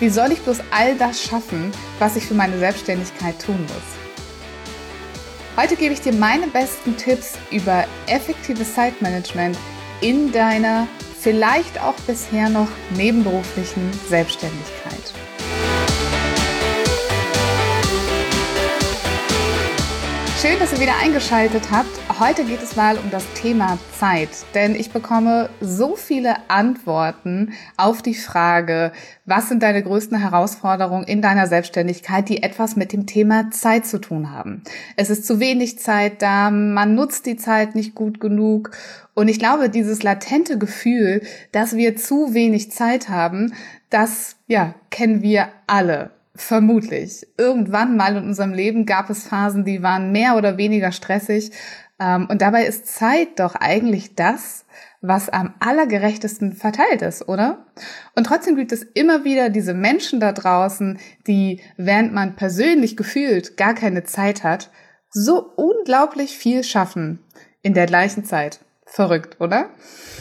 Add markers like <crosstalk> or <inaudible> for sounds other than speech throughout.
Wie soll ich bloß all das schaffen, was ich für meine Selbstständigkeit tun muss? Heute gebe ich dir meine besten Tipps über effektives Zeitmanagement in deiner vielleicht auch bisher noch nebenberuflichen Selbstständigkeit. Schön, dass ihr wieder eingeschaltet habt. Heute geht es mal um das Thema Zeit, denn ich bekomme so viele Antworten auf die Frage, was sind deine größten Herausforderungen in deiner Selbstständigkeit, die etwas mit dem Thema Zeit zu tun haben. Es ist zu wenig Zeit da, man nutzt die Zeit nicht gut genug und ich glaube, dieses latente Gefühl, dass wir zu wenig Zeit haben, das ja, kennen wir alle. Vermutlich. Irgendwann mal in unserem Leben gab es Phasen, die waren mehr oder weniger stressig. Ähm, und dabei ist Zeit doch eigentlich das, was am allergerechtesten verteilt ist, oder? Und trotzdem gibt es immer wieder diese Menschen da draußen, die, während man persönlich gefühlt gar keine Zeit hat, so unglaublich viel schaffen in der gleichen Zeit. Verrückt, oder?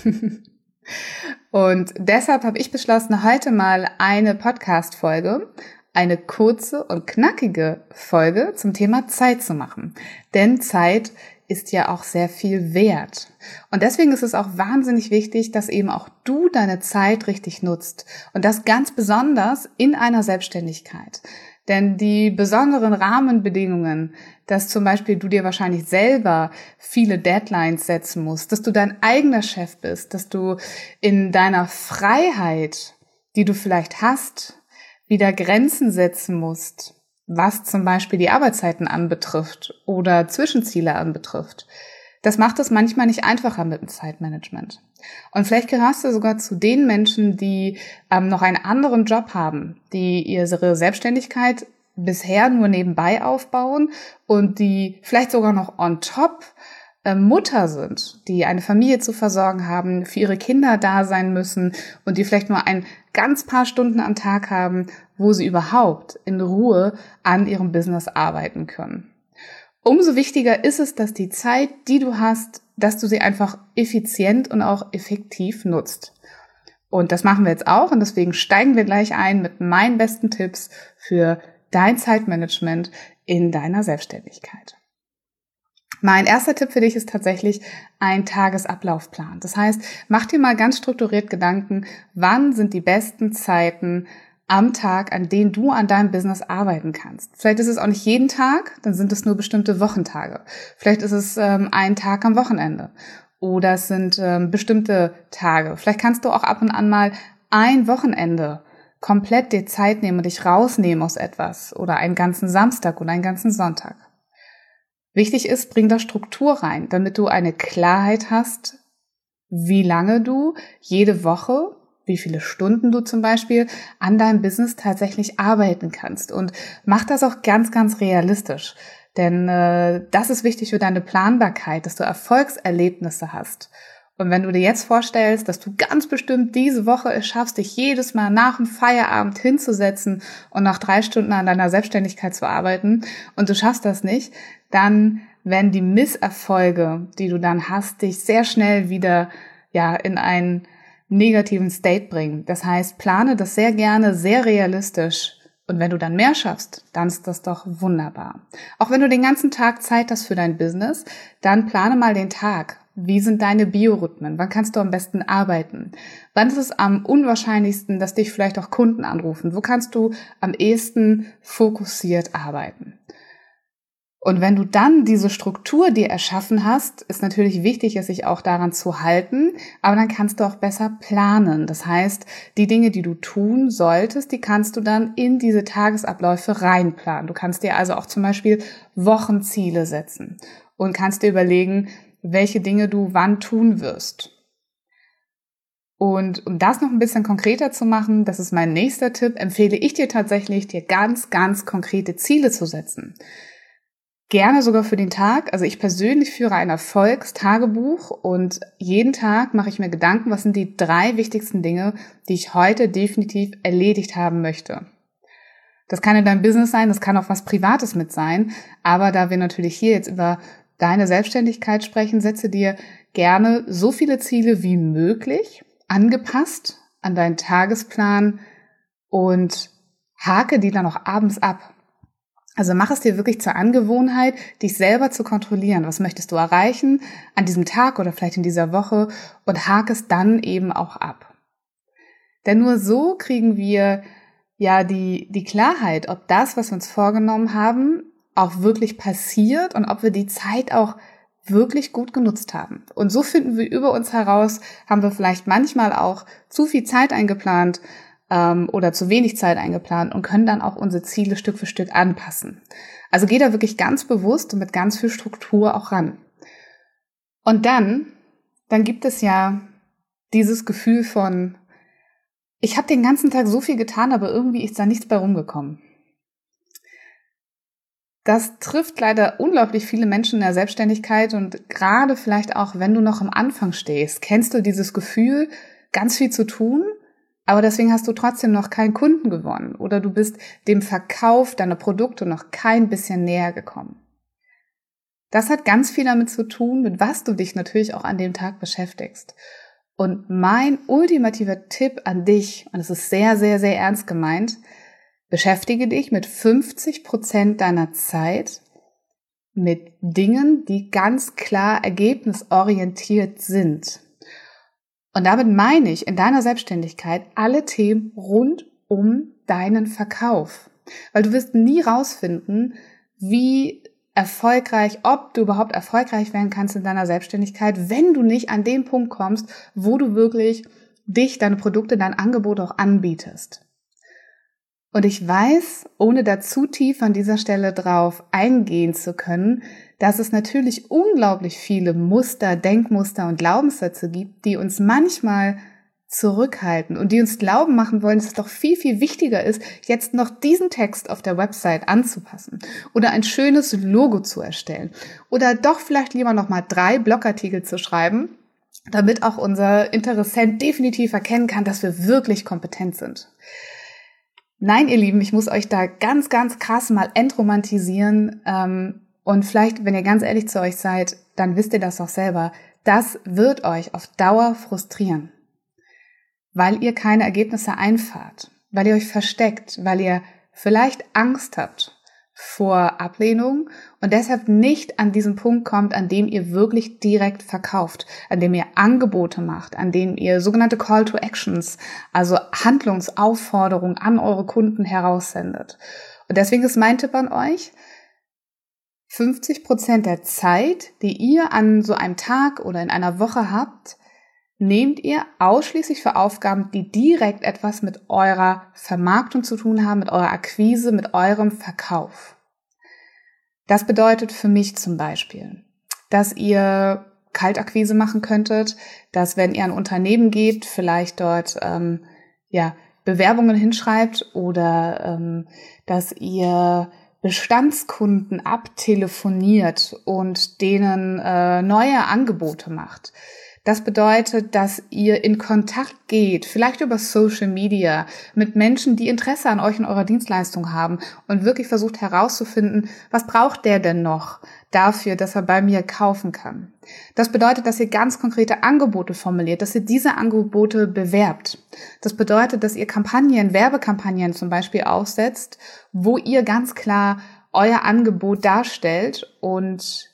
<laughs> Und deshalb habe ich beschlossen, heute mal eine Podcast-Folge eine kurze und knackige Folge zum Thema Zeit zu machen. Denn Zeit ist ja auch sehr viel wert. Und deswegen ist es auch wahnsinnig wichtig, dass eben auch du deine Zeit richtig nutzt. Und das ganz besonders in einer Selbstständigkeit. Denn die besonderen Rahmenbedingungen, dass zum Beispiel du dir wahrscheinlich selber viele Deadlines setzen musst, dass du dein eigener Chef bist, dass du in deiner Freiheit, die du vielleicht hast, wieder Grenzen setzen musst, was zum Beispiel die Arbeitszeiten anbetrifft oder Zwischenziele anbetrifft. Das macht es manchmal nicht einfacher mit dem Zeitmanagement. Und vielleicht gehörst du sogar zu den Menschen, die ähm, noch einen anderen Job haben, die ihre Selbstständigkeit bisher nur nebenbei aufbauen und die vielleicht sogar noch on top äh, Mutter sind, die eine Familie zu versorgen haben, für ihre Kinder da sein müssen und die vielleicht nur ein ganz paar Stunden am Tag haben, wo sie überhaupt in Ruhe an ihrem Business arbeiten können. Umso wichtiger ist es, dass die Zeit, die du hast, dass du sie einfach effizient und auch effektiv nutzt. Und das machen wir jetzt auch und deswegen steigen wir gleich ein mit meinen besten Tipps für dein Zeitmanagement in deiner Selbstständigkeit. Mein erster Tipp für dich ist tatsächlich ein Tagesablaufplan. Das heißt, mach dir mal ganz strukturiert Gedanken, wann sind die besten Zeiten am Tag, an denen du an deinem Business arbeiten kannst. Vielleicht ist es auch nicht jeden Tag, dann sind es nur bestimmte Wochentage. Vielleicht ist es ähm, ein Tag am Wochenende oder es sind ähm, bestimmte Tage. Vielleicht kannst du auch ab und an mal ein Wochenende komplett dir Zeit nehmen und dich rausnehmen aus etwas oder einen ganzen Samstag oder einen ganzen Sonntag. Wichtig ist, bring da Struktur rein, damit du eine Klarheit hast, wie lange du jede Woche, wie viele Stunden du zum Beispiel an deinem Business tatsächlich arbeiten kannst. Und mach das auch ganz, ganz realistisch. Denn äh, das ist wichtig für deine Planbarkeit, dass du Erfolgserlebnisse hast. Und wenn du dir jetzt vorstellst, dass du ganz bestimmt diese Woche es schaffst, dich jedes Mal nach dem Feierabend hinzusetzen und nach drei Stunden an deiner Selbstständigkeit zu arbeiten und du schaffst das nicht, dann werden die Misserfolge, die du dann hast, dich sehr schnell wieder ja in einen negativen State bringen. Das heißt, plane das sehr gerne, sehr realistisch. Und wenn du dann mehr schaffst, dann ist das doch wunderbar. Auch wenn du den ganzen Tag Zeit hast für dein Business, dann plane mal den Tag. Wie sind deine Biorhythmen? Wann kannst du am besten arbeiten? Wann ist es am unwahrscheinlichsten, dass dich vielleicht auch Kunden anrufen? Wo kannst du am ehesten fokussiert arbeiten? Und wenn du dann diese Struktur dir erschaffen hast, ist natürlich wichtig, es sich auch daran zu halten, aber dann kannst du auch besser planen. Das heißt, die Dinge, die du tun solltest, die kannst du dann in diese Tagesabläufe reinplanen. Du kannst dir also auch zum Beispiel Wochenziele setzen und kannst dir überlegen, welche Dinge du wann tun wirst. Und um das noch ein bisschen konkreter zu machen, das ist mein nächster Tipp, empfehle ich dir tatsächlich, dir ganz, ganz konkrete Ziele zu setzen. Gerne sogar für den Tag. Also ich persönlich führe ein Erfolgstagebuch und jeden Tag mache ich mir Gedanken, was sind die drei wichtigsten Dinge, die ich heute definitiv erledigt haben möchte. Das kann in deinem Business sein, das kann auch was Privates mit sein. Aber da wir natürlich hier jetzt über deine Selbstständigkeit sprechen, setze dir gerne so viele Ziele wie möglich, angepasst an deinen Tagesplan und hake die dann auch abends ab. Also mach es dir wirklich zur Angewohnheit, dich selber zu kontrollieren. Was möchtest du erreichen an diesem Tag oder vielleicht in dieser Woche und hake es dann eben auch ab. Denn nur so kriegen wir ja die, die Klarheit, ob das, was wir uns vorgenommen haben, auch wirklich passiert und ob wir die Zeit auch wirklich gut genutzt haben. Und so finden wir über uns heraus, haben wir vielleicht manchmal auch zu viel Zeit eingeplant, ähm, oder zu wenig Zeit eingeplant und können dann auch unsere Ziele Stück für Stück anpassen. Also geh da wirklich ganz bewusst und mit ganz viel Struktur auch ran. Und dann, dann gibt es ja dieses Gefühl von, ich habe den ganzen Tag so viel getan, aber irgendwie ist da nichts bei rumgekommen. Das trifft leider unglaublich viele Menschen in der Selbstständigkeit und gerade vielleicht auch, wenn du noch am Anfang stehst, kennst du dieses Gefühl, ganz viel zu tun, aber deswegen hast du trotzdem noch keinen Kunden gewonnen oder du bist dem Verkauf deiner Produkte noch kein bisschen näher gekommen. Das hat ganz viel damit zu tun, mit was du dich natürlich auch an dem Tag beschäftigst. Und mein ultimativer Tipp an dich, und es ist sehr, sehr, sehr ernst gemeint, beschäftige dich mit 50 Prozent deiner Zeit mit Dingen, die ganz klar ergebnisorientiert sind. Und damit meine ich in deiner Selbstständigkeit alle Themen rund um deinen Verkauf. Weil du wirst nie rausfinden, wie erfolgreich, ob du überhaupt erfolgreich werden kannst in deiner Selbstständigkeit, wenn du nicht an den Punkt kommst, wo du wirklich dich, deine Produkte, dein Angebot auch anbietest. Und ich weiß, ohne da zu tief an dieser Stelle drauf eingehen zu können, dass es natürlich unglaublich viele Muster, Denkmuster und Glaubenssätze gibt, die uns manchmal zurückhalten und die uns glauben machen wollen, dass es doch viel, viel wichtiger ist, jetzt noch diesen Text auf der Website anzupassen oder ein schönes Logo zu erstellen oder doch vielleicht lieber noch mal drei Blogartikel zu schreiben, damit auch unser Interessent definitiv erkennen kann, dass wir wirklich kompetent sind. Nein, ihr Lieben, ich muss euch da ganz, ganz krass mal entromantisieren. Ähm, und vielleicht, wenn ihr ganz ehrlich zu euch seid, dann wisst ihr das auch selber. Das wird euch auf Dauer frustrieren, weil ihr keine Ergebnisse einfahrt, weil ihr euch versteckt, weil ihr vielleicht Angst habt vor Ablehnung und deshalb nicht an diesen Punkt kommt, an dem ihr wirklich direkt verkauft, an dem ihr Angebote macht, an dem ihr sogenannte Call to Actions, also Handlungsaufforderungen an eure Kunden heraussendet. Und deswegen ist mein Tipp an euch, 50 Prozent der Zeit, die ihr an so einem Tag oder in einer Woche habt, nehmt ihr ausschließlich für Aufgaben, die direkt etwas mit eurer Vermarktung zu tun haben, mit eurer Akquise, mit eurem Verkauf. Das bedeutet für mich zum Beispiel, dass ihr Kaltakquise machen könntet, dass wenn ihr ein Unternehmen gebt, vielleicht dort ähm, ja Bewerbungen hinschreibt oder ähm, dass ihr Bestandskunden abtelefoniert und denen äh, neue Angebote macht. Das bedeutet, dass ihr in Kontakt geht, vielleicht über Social Media, mit Menschen, die Interesse an euch und eurer Dienstleistung haben und wirklich versucht herauszufinden, was braucht der denn noch dafür, dass er bei mir kaufen kann. Das bedeutet, dass ihr ganz konkrete Angebote formuliert, dass ihr diese Angebote bewerbt. Das bedeutet, dass ihr Kampagnen, Werbekampagnen zum Beispiel aufsetzt, wo ihr ganz klar euer Angebot darstellt und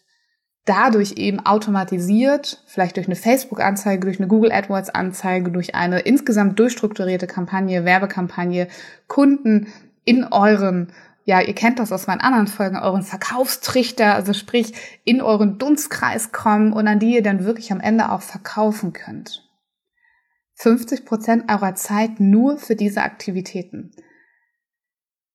dadurch eben automatisiert, vielleicht durch eine Facebook-Anzeige, durch eine Google AdWords-Anzeige, durch eine insgesamt durchstrukturierte Kampagne, Werbekampagne, Kunden in euren, ja, ihr kennt das aus meinen anderen Folgen, euren Verkaufstrichter, also sprich in euren Dunstkreis kommen und an die ihr dann wirklich am Ende auch verkaufen könnt. 50 Prozent eurer Zeit nur für diese Aktivitäten.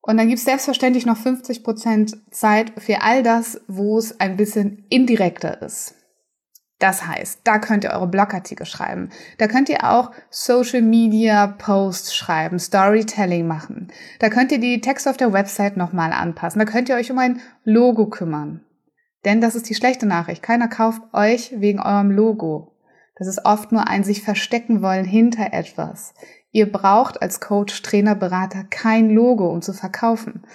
Und dann gibt es selbstverständlich noch 50 Prozent Zeit für all das, wo es ein bisschen indirekter ist. Das heißt, da könnt ihr eure Blogartikel schreiben. Da könnt ihr auch Social Media Posts schreiben, Storytelling machen. Da könnt ihr die Texte auf der Website nochmal anpassen. Da könnt ihr euch um ein Logo kümmern. Denn das ist die schlechte Nachricht. Keiner kauft euch wegen eurem Logo. Das ist oft nur ein sich verstecken wollen hinter etwas. Ihr braucht als Coach, Trainer, Berater kein Logo, um zu verkaufen.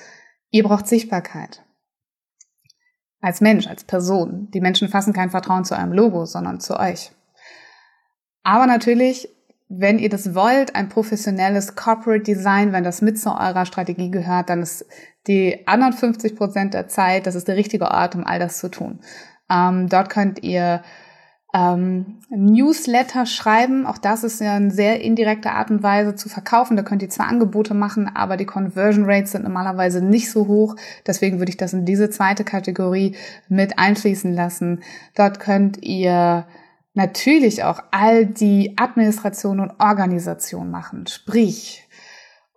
Ihr braucht Sichtbarkeit. Als Mensch, als Person. Die Menschen fassen kein Vertrauen zu eurem Logo, sondern zu euch. Aber natürlich, wenn ihr das wollt, ein professionelles Corporate Design, wenn das mit zu eurer Strategie gehört, dann ist die anderen 50 Prozent der Zeit, das ist der richtige Ort, um all das zu tun. Ähm, dort könnt ihr ähm, Newsletter schreiben. Auch das ist ja eine sehr indirekte Art und Weise zu verkaufen. Da könnt ihr zwar Angebote machen, aber die Conversion Rates sind normalerweise nicht so hoch. Deswegen würde ich das in diese zweite Kategorie mit einfließen lassen. Dort könnt ihr natürlich auch all die Administration und Organisation machen. Sprich,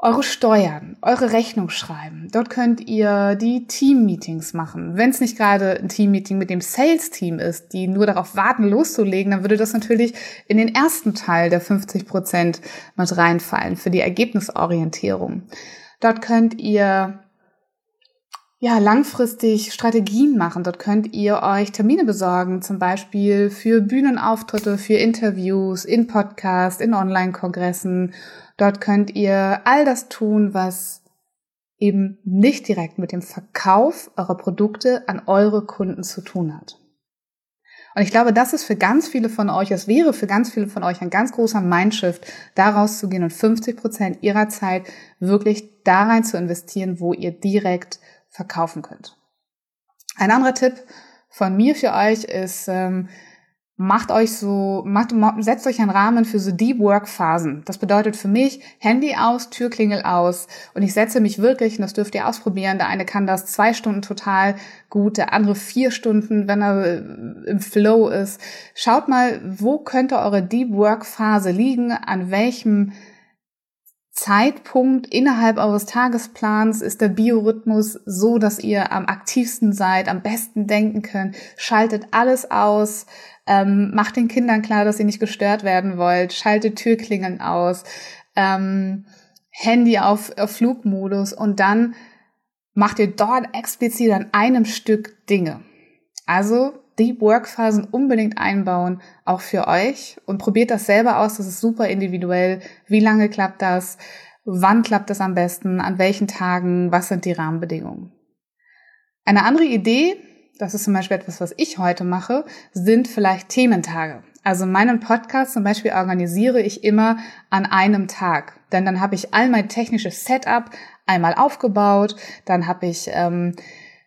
eure Steuern, eure Rechnung schreiben. Dort könnt ihr die Team-Meetings machen. Wenn es nicht gerade ein Team-Meeting mit dem Sales-Team ist, die nur darauf warten, loszulegen, dann würde das natürlich in den ersten Teil der 50 Prozent mit reinfallen für die Ergebnisorientierung. Dort könnt ihr ja, langfristig Strategien machen. Dort könnt ihr euch Termine besorgen, zum Beispiel für Bühnenauftritte, für Interviews, in Podcasts, in Online-Kongressen Dort könnt ihr all das tun, was eben nicht direkt mit dem Verkauf eurer Produkte an eure Kunden zu tun hat. Und ich glaube, das ist für ganz viele von euch, es wäre für ganz viele von euch ein ganz großer Mindshift, daraus zu gehen und 50 Prozent ihrer Zeit wirklich da rein zu investieren, wo ihr direkt verkaufen könnt. Ein anderer Tipp von mir für euch ist, ähm, macht euch so, macht, setzt euch einen Rahmen für so Deep Work Phasen. Das bedeutet für mich Handy aus, Türklingel aus und ich setze mich wirklich, und das dürft ihr ausprobieren, der eine kann das zwei Stunden total gut, der andere vier Stunden, wenn er äh, im Flow ist. Schaut mal, wo könnte eure Deep Work Phase liegen, an welchem Zeitpunkt innerhalb eures Tagesplans ist der Biorhythmus so, dass ihr am aktivsten seid, am besten denken könnt. Schaltet alles aus, ähm, macht den Kindern klar, dass ihr nicht gestört werden wollt, schaltet Türklingeln aus, ähm, Handy auf, auf Flugmodus und dann macht ihr dort explizit an einem Stück Dinge. Also Deep Work Phasen unbedingt einbauen, auch für euch und probiert das selber aus. Das ist super individuell. Wie lange klappt das? Wann klappt das am besten? An welchen Tagen? Was sind die Rahmenbedingungen? Eine andere Idee, das ist zum Beispiel etwas, was ich heute mache, sind vielleicht Thementage. Also meinen Podcast zum Beispiel organisiere ich immer an einem Tag. Denn dann habe ich all mein technisches Setup einmal aufgebaut, dann habe ich ähm,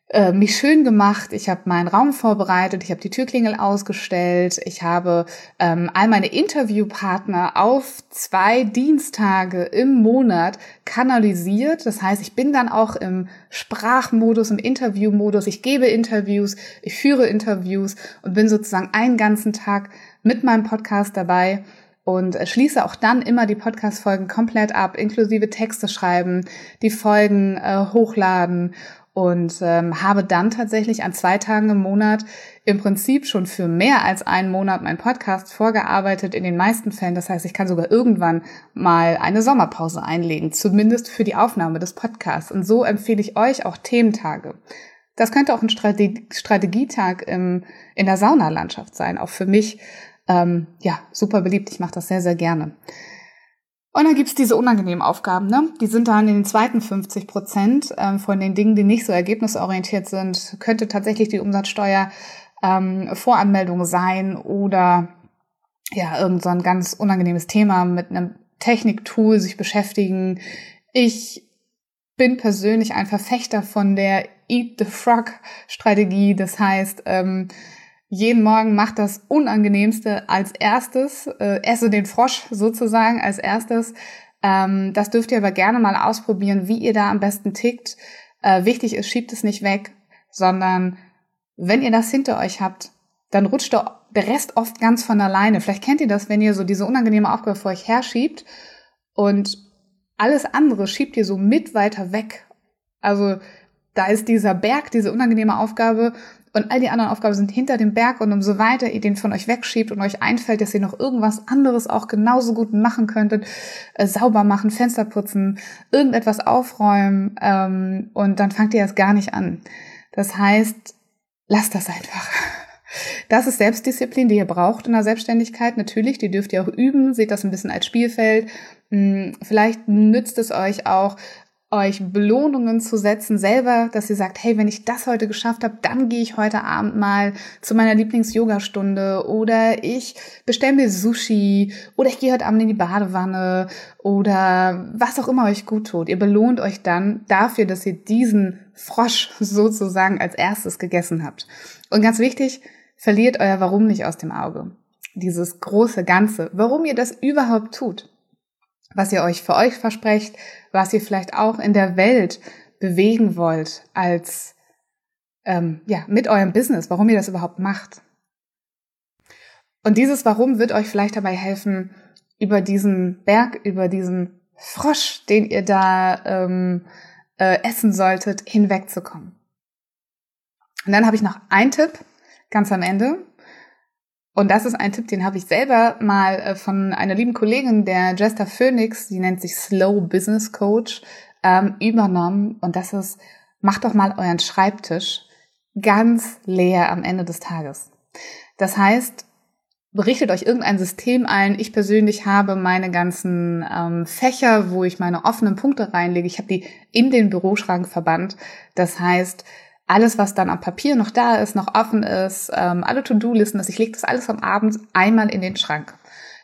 äh, mich schön gemacht, ich habe meinen Raum vorbereitet, ich habe die Türklingel ausgestellt, ich habe ähm, all meine Interviewpartner auf zwei Dienstage im Monat kanalisiert. Das heißt, ich bin dann auch im Sprachmodus, im Interviewmodus, ich gebe Interviews, ich führe Interviews und bin sozusagen einen ganzen Tag mit meinem Podcast dabei und schließe auch dann immer die Podcast-Folgen komplett ab, inklusive Texte schreiben, die Folgen äh, hochladen und ähm, habe dann tatsächlich an zwei Tagen im Monat im Prinzip schon für mehr als einen Monat mein Podcast vorgearbeitet in den meisten Fällen. Das heißt, ich kann sogar irgendwann mal eine Sommerpause einlegen, zumindest für die Aufnahme des Podcasts. Und so empfehle ich euch auch Thementage. Das könnte auch ein Strate Strategietag im, in der Saunalandschaft sein, auch für mich ähm, ja super beliebt. Ich mache das sehr, sehr gerne. Und dann gibt's diese unangenehmen Aufgaben, ne? Die sind dann in den zweiten 50 Prozent ähm, von den Dingen, die nicht so ergebnisorientiert sind, könnte tatsächlich die Umsatzsteuer ähm, Voranmeldung sein oder ja, irgend so ein ganz unangenehmes Thema mit einem Techniktool sich beschäftigen. Ich bin persönlich ein Verfechter von der Eat the Frog Strategie. Das heißt, ähm, jeden Morgen macht das Unangenehmste als erstes, äh, esse den Frosch sozusagen als erstes. Ähm, das dürft ihr aber gerne mal ausprobieren, wie ihr da am besten tickt. Äh, wichtig ist, schiebt es nicht weg, sondern wenn ihr das hinter euch habt, dann rutscht der Rest oft ganz von alleine. Vielleicht kennt ihr das, wenn ihr so diese unangenehme Aufgabe vor euch herschiebt und alles andere schiebt ihr so mit weiter weg. Also da ist dieser Berg, diese unangenehme Aufgabe und all die anderen Aufgaben sind hinter dem Berg und umso weiter ihr den von euch wegschiebt und euch einfällt, dass ihr noch irgendwas anderes auch genauso gut machen könntet, äh, sauber machen, Fenster putzen, irgendetwas aufräumen ähm, und dann fangt ihr erst gar nicht an. Das heißt, lasst das einfach. <laughs> Das ist Selbstdisziplin, die ihr braucht in der Selbstständigkeit. Natürlich, die dürft ihr auch üben. Seht das ein bisschen als Spielfeld. Hm, vielleicht nützt es euch auch, euch Belohnungen zu setzen, selber, dass ihr sagt, hey, wenn ich das heute geschafft habe, dann gehe ich heute Abend mal zu meiner Lieblings-Yoga-Stunde oder ich bestelle mir Sushi oder ich gehe heute Abend in die Badewanne oder was auch immer euch gut tut. Ihr belohnt euch dann dafür, dass ihr diesen Frosch <laughs> sozusagen als erstes gegessen habt. Und ganz wichtig, verliert euer Warum nicht aus dem Auge. Dieses große Ganze, warum ihr das überhaupt tut was ihr euch für euch versprecht, was ihr vielleicht auch in der Welt bewegen wollt als ähm, ja mit eurem Business, warum ihr das überhaupt macht. Und dieses Warum wird euch vielleicht dabei helfen, über diesen Berg, über diesen Frosch, den ihr da ähm, äh, essen solltet, hinwegzukommen. Und dann habe ich noch einen Tipp ganz am Ende. Und das ist ein Tipp, den habe ich selber mal äh, von einer lieben Kollegin, der Jester Phoenix, die nennt sich Slow Business Coach, ähm, übernommen. Und das ist, macht doch mal euren Schreibtisch ganz leer am Ende des Tages. Das heißt, berichtet euch irgendein System ein. Ich persönlich habe meine ganzen ähm, Fächer, wo ich meine offenen Punkte reinlege. Ich habe die in den Büroschrank verbannt. Das heißt, alles, was dann am Papier noch da ist, noch offen ist, ähm, alle To-Do-Listen, ich lege das alles am Abend einmal in den Schrank.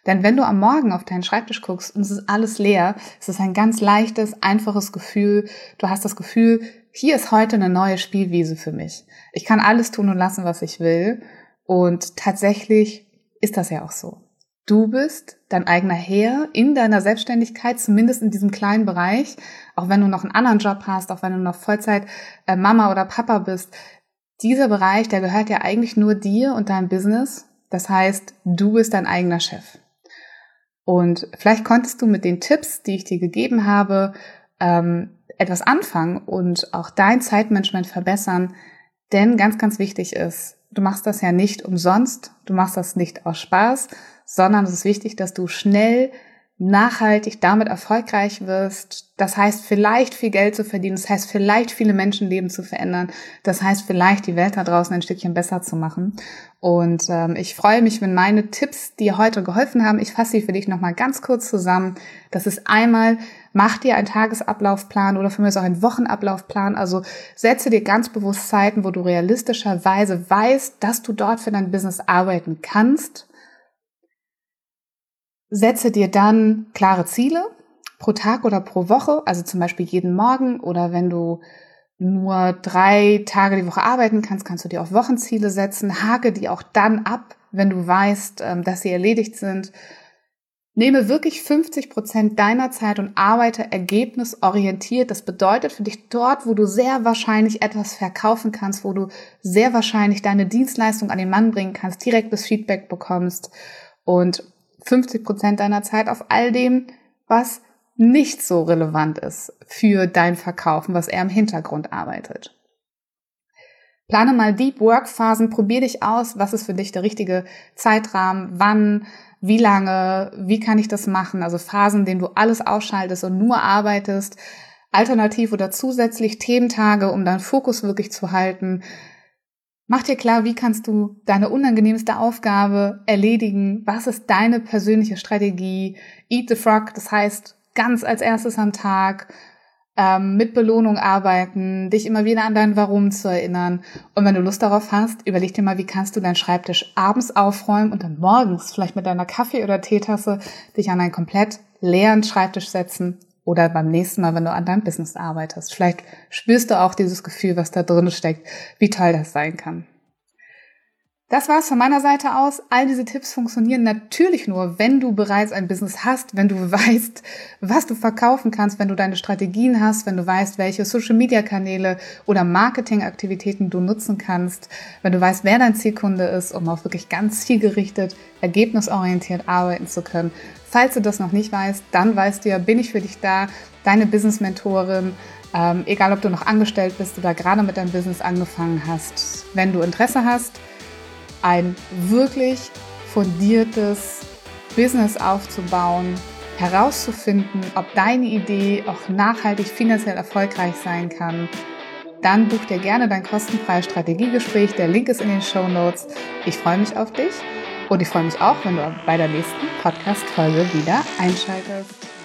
Denn wenn du am Morgen auf deinen Schreibtisch guckst und es ist alles leer, es ist ein ganz leichtes, einfaches Gefühl. Du hast das Gefühl, hier ist heute eine neue Spielwiese für mich. Ich kann alles tun und lassen, was ich will. Und tatsächlich ist das ja auch so. Du bist dein eigener Herr in deiner Selbstständigkeit, zumindest in diesem kleinen Bereich, auch wenn du noch einen anderen Job hast, auch wenn du noch Vollzeit äh, Mama oder Papa bist. Dieser Bereich, der gehört ja eigentlich nur dir und deinem Business. Das heißt, du bist dein eigener Chef. Und vielleicht konntest du mit den Tipps, die ich dir gegeben habe, ähm, etwas anfangen und auch dein Zeitmanagement verbessern. Denn ganz, ganz wichtig ist, du machst das ja nicht umsonst, du machst das nicht aus Spaß, sondern es ist wichtig, dass du schnell nachhaltig damit erfolgreich wirst. Das heißt, vielleicht viel Geld zu verdienen. Das heißt, vielleicht viele Menschenleben zu verändern. Das heißt, vielleicht die Welt da draußen ein Stückchen besser zu machen. Und ähm, ich freue mich, wenn meine Tipps dir heute geholfen haben. Ich fasse sie für dich nochmal ganz kurz zusammen. Das ist einmal, mach dir einen Tagesablaufplan oder für mich auch einen Wochenablaufplan. Also setze dir ganz bewusst Zeiten, wo du realistischerweise weißt, dass du dort für dein Business arbeiten kannst Setze dir dann klare Ziele pro Tag oder pro Woche, also zum Beispiel jeden Morgen oder wenn du nur drei Tage die Woche arbeiten kannst, kannst du dir auch Wochenziele setzen. Hake die auch dann ab, wenn du weißt, ähm, dass sie erledigt sind. Nehme wirklich 50 Prozent deiner Zeit und arbeite ergebnisorientiert. Das bedeutet für dich dort, wo du sehr wahrscheinlich etwas verkaufen kannst, wo du sehr wahrscheinlich deine Dienstleistung an den Mann bringen kannst, direktes Feedback bekommst und 50 Prozent deiner Zeit auf all dem, was nicht so relevant ist für dein Verkaufen, was eher im Hintergrund arbeitet. Plane mal Deep Work Phasen, probier dich aus, was ist für dich der richtige Zeitrahmen, wann, wie lange, wie kann ich das machen? Also Phasen, in denen du alles ausschaltest und nur arbeitest, alternativ oder zusätzlich Thementage, um deinen Fokus wirklich zu halten, Mach dir klar, wie kannst du deine unangenehmste Aufgabe erledigen? Was ist deine persönliche Strategie? Eat the Frog, das heißt ganz als erstes am Tag, ähm, mit Belohnung arbeiten, dich immer wieder an dein Warum zu erinnern. Und wenn du Lust darauf hast, überleg dir mal, wie kannst du deinen Schreibtisch abends aufräumen und dann morgens vielleicht mit deiner Kaffee- oder Teetasse dich an einen komplett leeren Schreibtisch setzen oder beim nächsten Mal, wenn du an deinem Business arbeitest. Vielleicht spürst du auch dieses Gefühl, was da drin steckt, wie toll das sein kann. Das war's von meiner Seite aus. All diese Tipps funktionieren natürlich nur, wenn du bereits ein Business hast, wenn du <laughs> weißt, was du verkaufen kannst, wenn du deine Strategien hast, wenn du weißt, welche Social Media Kanäle oder Marketingaktivitäten du nutzen kannst, wenn du weißt, wer dein Zielkunde ist, um auch wirklich ganz zielgerichtet, ergebnisorientiert arbeiten zu können. Falls du das noch nicht weißt, dann weißt du ja, bin ich für dich da, deine Business Mentorin, Ähm, egal, ob du noch angestellt bist oder gerade mit deinem Business angefangen hast, wenn du Interesse hast, ein wirklich fundiertes Business aufzubauen, herauszufinden, ob deine Idee auch nachhaltig finanziell erfolgreich sein kann, dann buch dir gerne dein kostenfreies Strategiegespräch. Der Link ist in den Show Notes. Ich freue mich auf dich und ich freue mich auch, wenn du bei der nächsten Podcast-Folge wieder einschaltest.